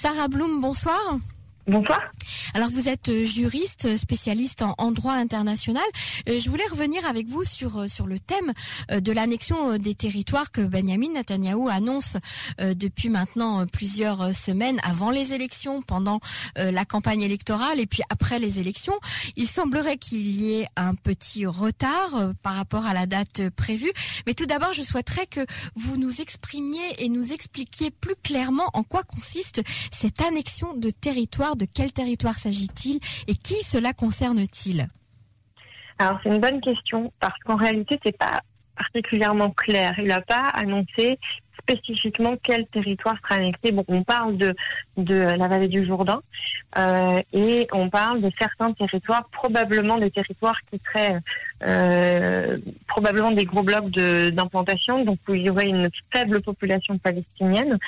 Sarah Bloom, bonsoir. Bonsoir. Alors vous êtes euh, juriste, euh, spécialiste en, droit international. Euh, je voulais revenir avec vous sur sur le thème de l'annexion des territoires que Benjamin Netanyahu annonce depuis maintenant plusieurs semaines, avant les élections, pendant la campagne électorale et puis après les élections. Il semblerait qu'il y ait un petit retard par rapport à la date prévue. Mais tout d'abord, je souhaiterais que vous nous exprimiez et nous expliquiez plus clairement en quoi consiste cette annexion de territoire de quel territoire s'agit-il et qui cela concerne-t-il? Alors c'est une bonne question parce qu'en réalité c'est pas particulièrement clair. Il n'a pas annoncé spécifiquement quel territoire sera annexé. Bon, on parle de, de la vallée du Jourdain euh, et on parle de certains territoires, probablement des territoires qui seraient euh, probablement des gros blocs d'implantation, donc où il y aurait une faible population palestinienne.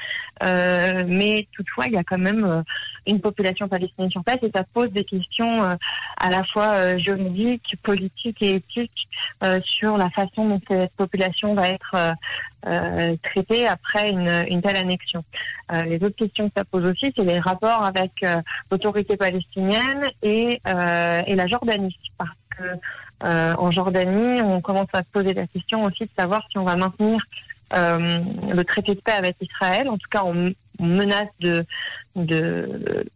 Euh, mais toutefois, il y a quand même euh, une population palestinienne sur place et ça pose des questions euh, à la fois euh, juridiques, politiques et éthiques sur la façon dont cette population va être traitée après une, une telle annexion. les autres questions que ça pose aussi, c'est les rapports avec l'autorité palestinienne et, et la Jordanie, parce que euh, en Jordanie, on commence à se poser la question aussi de savoir si on va maintenir euh, le traité de paix avec Israël. En tout cas, on, menace de de,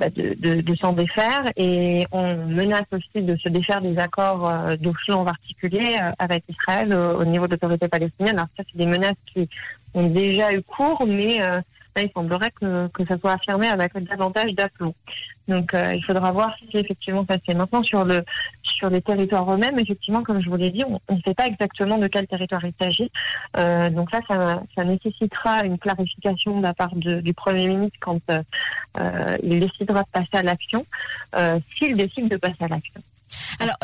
de, de, de s'en défaire et on menace aussi de se défaire des accords euh, d'Oslo en particulier euh, avec Israël au, niveau de l'autorité palestinienne. Alors ça, c'est des menaces qui ont déjà eu cours, mais il semblerait que, que ça soit affirmé avec davantage d'aplomb. Donc euh, il faudra voir si effectivement ça se. Maintenant sur le sur les territoires eux-mêmes, effectivement, comme je vous l'ai dit, on ne sait pas exactement de quel territoire il s'agit. Euh, donc là, ça, ça, nécessitera une clarification de la part du Premier ministre quand euh, il décidera de passer à l'action, s'il décide de passer à l'action. Alors,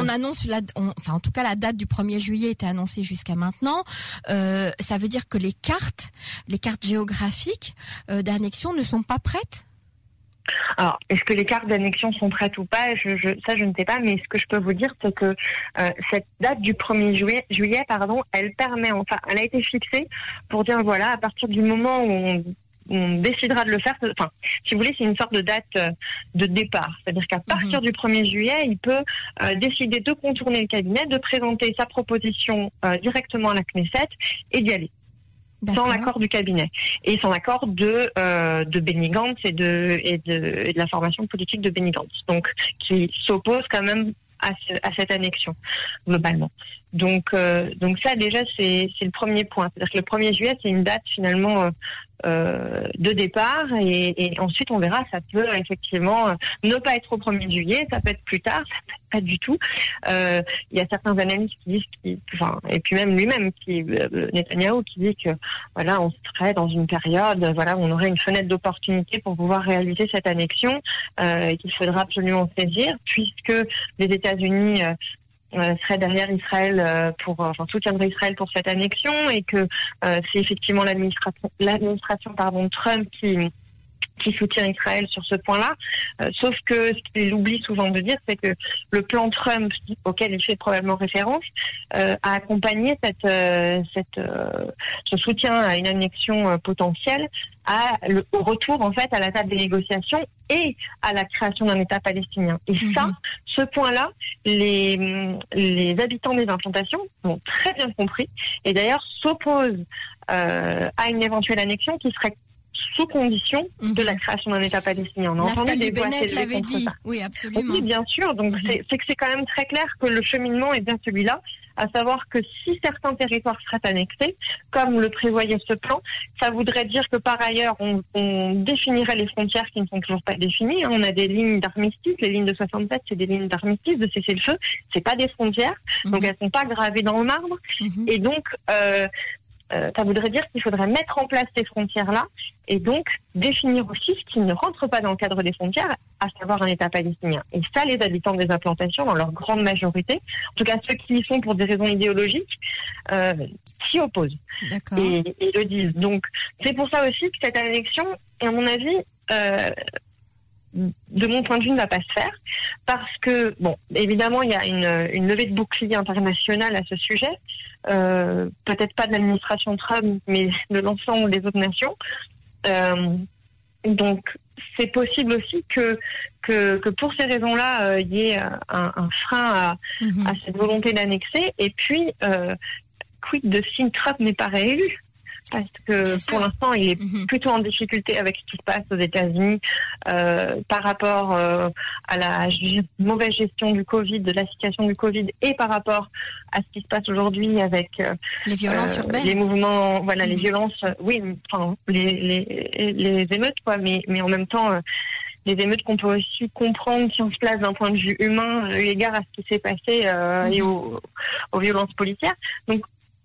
on annonce, la, enfin en tout cas la date du 1er juillet était annoncée jusqu'à maintenant. Euh, ça veut dire que les cartes, les cartes géographiques euh, d'annexion ne sont pas prêtes? Alors, est-ce que les cartes d'annexion sont prêtes ou pas? Je, je, Ça, je ne sais pas, mais ce que je peux vous dire, c'est que euh, cette date du 1er juillet, juillet, pardon, elle permet, enfin, elle a été fixée pour dire, voilà, à partir du moment où on on décidera de le faire. Enfin, si vous voulez, c'est une sorte de date euh, de départ. C'est-à-dire qu'à partir mhm. du 1er juillet, il peut euh, décider de contourner le cabinet, de présenter sa proposition euh, directement à la Knesset et d'y aller. Sans l'accord du cabinet et sans l'accord de de Benny Gantz et de et de, et de la formation politique de Benny Gantz. Donc, qui s'oppose quand même à, à, cette annexion globalement. Donc, donc ça déjà c'est le premier point. C'est-à-dire que le 1er juillet c'est une date finalement euh, de départ. Et, ensuite on verra. Ça peut effectivement euh, ne pas être au 1er juillet. Ça peut être plus tard. Ça peut être pas du tout. Euh, il y a certains analystes qui disent qui, enfin et puis même lui-même qui euh, Netanyahu qui dit que voilà on serait dans une période voilà on aurait une fenêtre d'opportunité pour pouvoir réaliser cette annexion euh, et qu'il faudra absolument saisir puisque les États-Unis euh, serait derrière Israël euh, pour, euh, enfin soutiendrait Israël pour cette annexion et que c'est effectivement l'administration, l'administration pardon Trump qui qui soutient Israël sur ce point-là. sauf que ce qu'il oublie souvent de dire, c'est que le plan Trump, auquel il fait probablement référence, a accompagné cette, cette, ce soutien à une annexion potentielle à le, au retour en fait à la table des négociations et à la création d'un État palestinien. Et ça, mhm. ce point-là, les, les habitants des implantations l'ont très bien compris et d'ailleurs s'opposent euh, à une éventuelle annexion qui serait sous condition de la mhm. création d'un État palestinien. On a entendu Bennett l'avait dit. Oui, absolument. Oui, bien sûr. Donc mhm. c'est que c'est quand même très clair que le cheminement est bien celui-là à savoir que si certains territoires seraient annexés, comme le prévoyait ce plan, ça voudrait dire que par ailleurs, on, définirait les frontières qui ne sont toujours pas définies. Hein. On a des lignes d'armistice, les lignes de 67, c'est des lignes d'armistice, de cessez-le-feu, c'est pas des frontières, donc mhm. elles sont pas gravées dans le marbre. Mhm. Et donc, euh, euh, ça voudrait dire qu'il faudrait mettre en place ces frontières-là et donc définir aussi ce qui ne rentre pas dans le cadre des frontières, à savoir un État palestinien. Et ça, les habitants des implantations, dans leur grande majorité, en tout cas ceux qui y sont pour des raisons idéologiques, euh, s'y opposent et, et, le disent. Donc c'est pour ça aussi que cette annexion, à mon avis, euh, de mon point de vue, ne va pas se faire parce que, bon, évidemment, il y a une, une levée de bouclier internationale à ce sujet, euh, peut-être pas de l'administration Trump, mais de l'ensemble des autres nations. Euh, donc c'est possible aussi que, que, que pour ces raisons-là, il y ait un, un frein à, Mhm. à cette volonté d'annexer. Et puis, euh, quid de si Trump n'est pas réélu? Parce que pour l'instant, il est Mhm. plutôt en difficulté avec ce qui se passe aux États-Unis euh, par rapport euh, à la mauvaise gestion du Covid, de la situation du Covid, et par rapport à ce qui se passe aujourd'hui avec euh, Les violences urbaines. les mouvements, voilà, les Mhm. violences, oui, enfin, les, les, les émeutes, quoi, mais, mais en même temps, les émeutes qu'on peut aussi comprendre si on se place d'un point de vue humain, eu égard à ce qui s'est passé euh, et Mhm. aux, aux violences policières. Donc,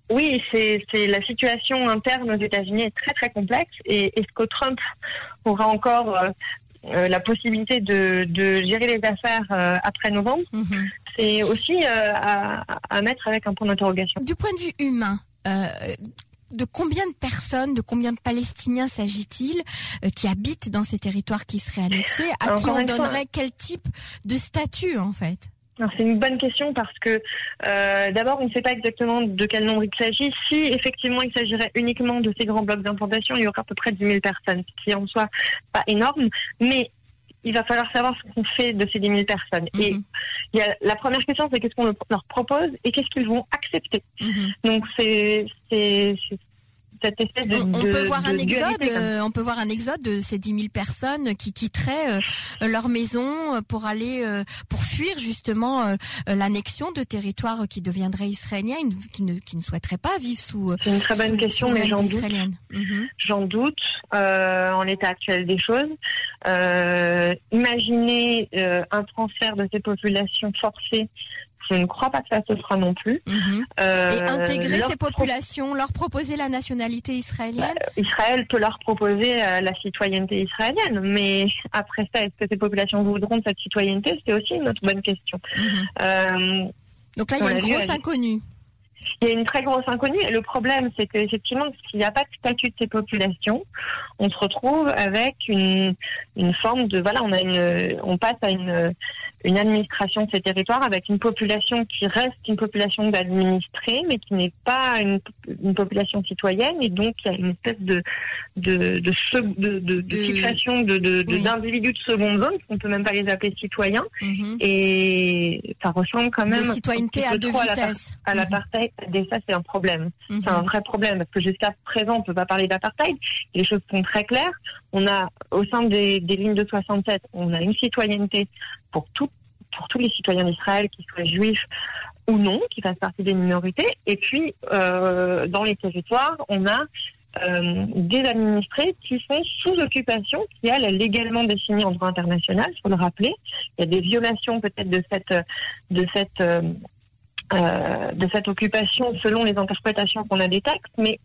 oui, c'est la situation interne aux États-Unis est très très complexe et est-ce que Trump aura encore euh, euh, la possibilité de, de gérer les affaires euh, après novembre? Mhm. C'est aussi euh, à, à mettre avec un point d'interrogation. Du point de vue humain, de combien de personnes, de combien de Palestiniens s'agit-il qui habitent dans ces territoires qui seraient annexés À qui on fois- donnerait quel type de statut en fait? C'est une bonne question parce que euh, d'abord on ne sait pas exactement de quel nombre il s'agit. Si effectivement il s'agirait uniquement de ces grands blocs d'implantation, il y aura à peu près 10 000 personnes, ce qui en soit pas énorme, mais il va falloir savoir ce qu'on fait de ces 10 000 personnes. Et Mhm. il y a, la première question c'est qu'est-ce qu'on leur propose et qu'est-ce qu'ils vont accepter. Mhm. Donc c'est cette espèce de On, on de- peut voir de un exode, comme ça. euh, on peut voir un exode de ces 10 000 personnes qui quitteraient euh, leur maison pour aller, euh, pour fuir justement euh, l'annexion de territoires qui deviendraient israéliens, qui ne, qui ne souhaiteraient pas vivre sous. C'est une très bonne sous question, mais j'en doute. israélienne. Mhm. J'en doute en l'état actuel des choses. Imaginez un transfert de ces populations forcées. Je ne crois pas que ça se fera non plus. Mhm. Euh, Et intégrer ces populations, leur proposer la nationalité israélienne. Israël peut leur proposer euh, la citoyenneté israélienne, mais après ça, est-ce que ces populations voudront de cette citoyenneté? C'est aussi une autre bonne question. Mhm. Euh, Donc là, il y a une grosse inconnue. Il y a une très grosse inconnue et le problème, c'est qu'effectivement, s'il n'y a pas de statut de ces populations, on se retrouve avec une, une forme de voilà, on a une, on passe à une, une administration de ces territoires avec une population qui reste une population d'administrés, mais qui n'est pas une, une population citoyenne et donc il y a une espèce de de de, de, de, de De- fixation de de- de- d'individus seconde zone, on peut même pas les appeler citoyens Mhm. et ça ressemble quand même citoyenneté à deux trop à la vitesses. à l'apartheid, et ça c'est un problème. Mhm. C'est un vrai problème parce que jusqu'à présent on peut pas parler d'apartheid. Les choses sont très claires. On a au sein des, des lignes de 67, on a une citoyenneté pour tout, pour tous les citoyens d'Israël, qu'ils soient juifs ou non, qui fassent partie des minorités. Et puis euh, dans les territoires, on a euh, des administrés qui sont sous occupation, qui elle est légalement définie en droit international, il faut le rappeler. Il y a des violations peut-être de cette de cette euh, de cette occupation selon les interprétations qu'on a des textes, mais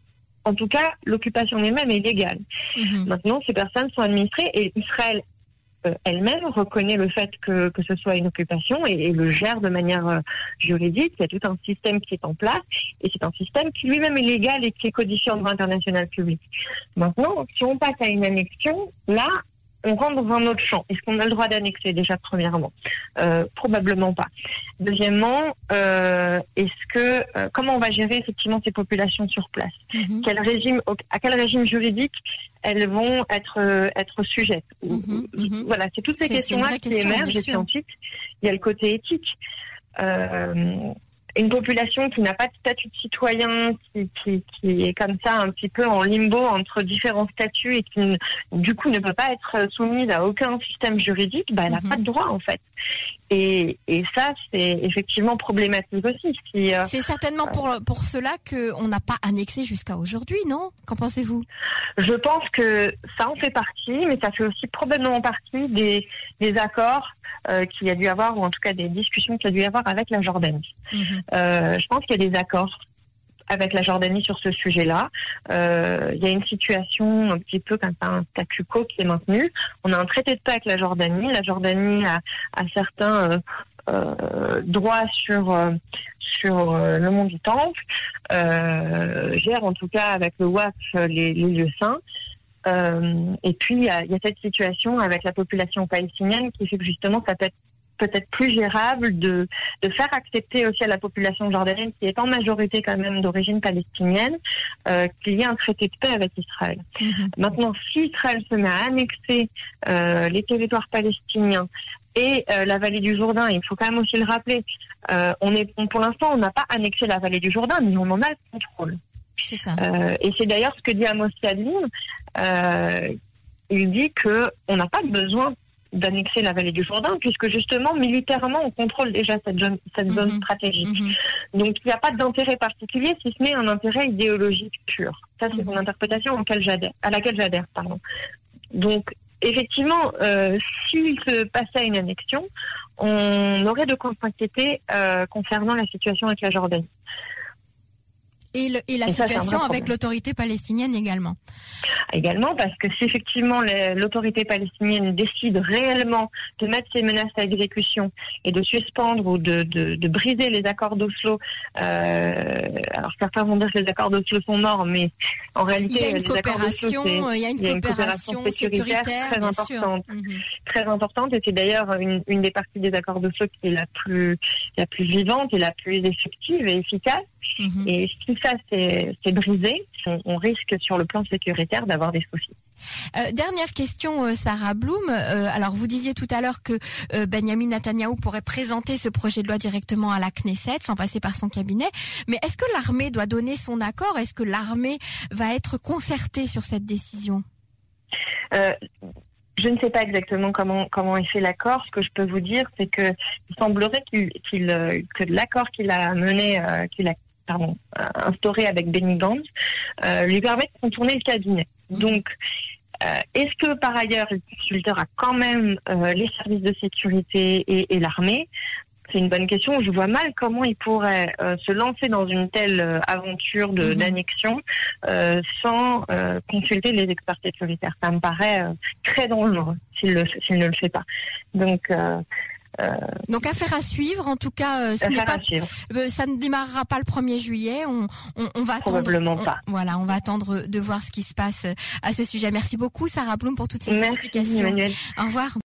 en tout cas, l'occupation elle-même est légale. Mhm. Maintenant, ces personnes sont administrées et Israël elle-même reconnaît le fait que, que ce soit une occupation et, et le gère de manière euh, juridique. Il y a tout un système qui est en place et c'est un système qui lui-même est légal et qui est codifié en droit international public. Maintenant, si on passe à une annexion, là, on rentre dans un autre champ. Est-ce qu'on a le droit d'annexer déjà premièrement? Euh, Probablement pas. Deuxièmement, euh, est-ce que euh, comment on va gérer effectivement ces populations sur place? Mhm. Quel régime, à quel régime juridique elles vont être être sujettes? Mhm, mhm. Voilà, c'est toutes ces questions-là qui question, émergent. Et puis ensuite, il y a le côté éthique. Euh, une population qui n'a pas de statut de citoyen, qui, qui, qui est comme ça un petit peu en limbo entre différents statuts et qui, du coup, ne peut pas être soumise à aucun système juridique, bah, elle n'a Mhm. pas de droit, en fait. Et, et ça, c'est effectivement problématique aussi. Si, euh, C'est certainement pour, pour cela qu'on n'a pas annexé jusqu'à aujourd'hui, non? Qu'en pensez-vous? Je pense que ça en fait partie, mais ça fait aussi probablement partie des, des accords euh, qu'il y a dû avoir, ou en tout cas des discussions qu'il y a dû y avoir avec la Jordanie. Mhm. Euh, je pense qu'il y a des accords avec la Jordanie sur ce sujet-là. Euh, il y a une situation un petit peu comme ça, un statu quo qui est maintenu. On a un traité de paix avec la Jordanie. La Jordanie a, certains euh, euh, droits sur euh, sur euh, le mont du Temple, euh, gère en tout cas avec le WAF les, lieux saints. Euh, et puis il y, il y a cette situation avec la population palestinienne qui fait que justement ça peut être peut-être plus gérable de, de faire accepter aussi à la population jordanienne, qui est en majorité quand même d'origine palestinienne, euh, qu'il y ait un traité de paix avec Israël. Mhm. Maintenant, si Israël se met à annexer euh, les territoires palestiniens et euh, la vallée du Jourdain, il faut quand même aussi le rappeler, on est, pour l'instant, on n'a pas annexé la vallée du Jourdain, mais on en a le contrôle. C'est ça. Et c'est d'ailleurs ce que dit Amos Yadlin. il dit que on n'a pas besoin d'annexer la vallée du Jourdain, puisque justement, militairement, on contrôle déjà cette zone, cette zone mhm. stratégique. Mhm. Donc, il n'y a pas d'intérêt particulier, si ce n'est un intérêt idéologique pur. Ça, c'est mon mhm. interprétation à laquelle j'adhère. Pardon. Donc, effectivement, euh, s'il se passait une annexion, on aurait de quoi s'inquiéter euh, concernant la situation avec la Jordanie. Et, la situation avec l'autorité palestinienne également. Également, parce que si effectivement l'autorité palestinienne décide réellement de mettre ses menaces à exécution et de suspendre ou de, de, briser les accords d'Oslo, euh, alors certains vont dire que les accords d'Oslo sont morts, mais en réalité, il y a une coopération, il y a une, coopération, sécuritaire, très importante, mhm. très importante, et c'est d'ailleurs une, une, des parties des accords d'Oslo qui est la plus la plus vivante et la plus effective et efficace. Mhm. Et si ça c'est brisé, on, risque sur le plan sécuritaire d'avoir des soucis. Euh, dernière question, euh, Sarah Bloom. Euh, alors, vous disiez tout à l'heure que Benjamin Netanyahu pourrait présenter ce projet de loi directement à la Knesset, sans passer par son cabinet. Mais est-ce que l'armée doit donner son accord? Est-ce que l'armée va être concertée sur cette décision? Je ne sais pas exactement comment comment est fait l'accord. Ce que je peux vous dire, c'est que il semblerait qu'il que l'accord qu'il a mené, qu'il a pardon, euh, instauré avec Benny Gantz euh, lui permet de contourner le cabinet. Mmh. Donc, euh, est-ce que par ailleurs il consultera quand même les services de sécurité et, l'armée? C'est une bonne question. Je vois mal comment il pourrait se lancer dans une telle aventure mmh. d'annexion sans consulter les experts sécuritaires. Ça me paraît très dangereux s'il ne le fait pas. Donc, euh, Donc affaire à suivre. En tout cas, euh, ce pas, euh, ça ne démarrera pas le 1er juillet. On, on, on va Probablement attendre. pas. voilà, on va attendre de voir ce qui se passe à ce sujet. Merci beaucoup, Sarah Blum, pour toutes ces Merci, explications. Emmanuel. Au revoir.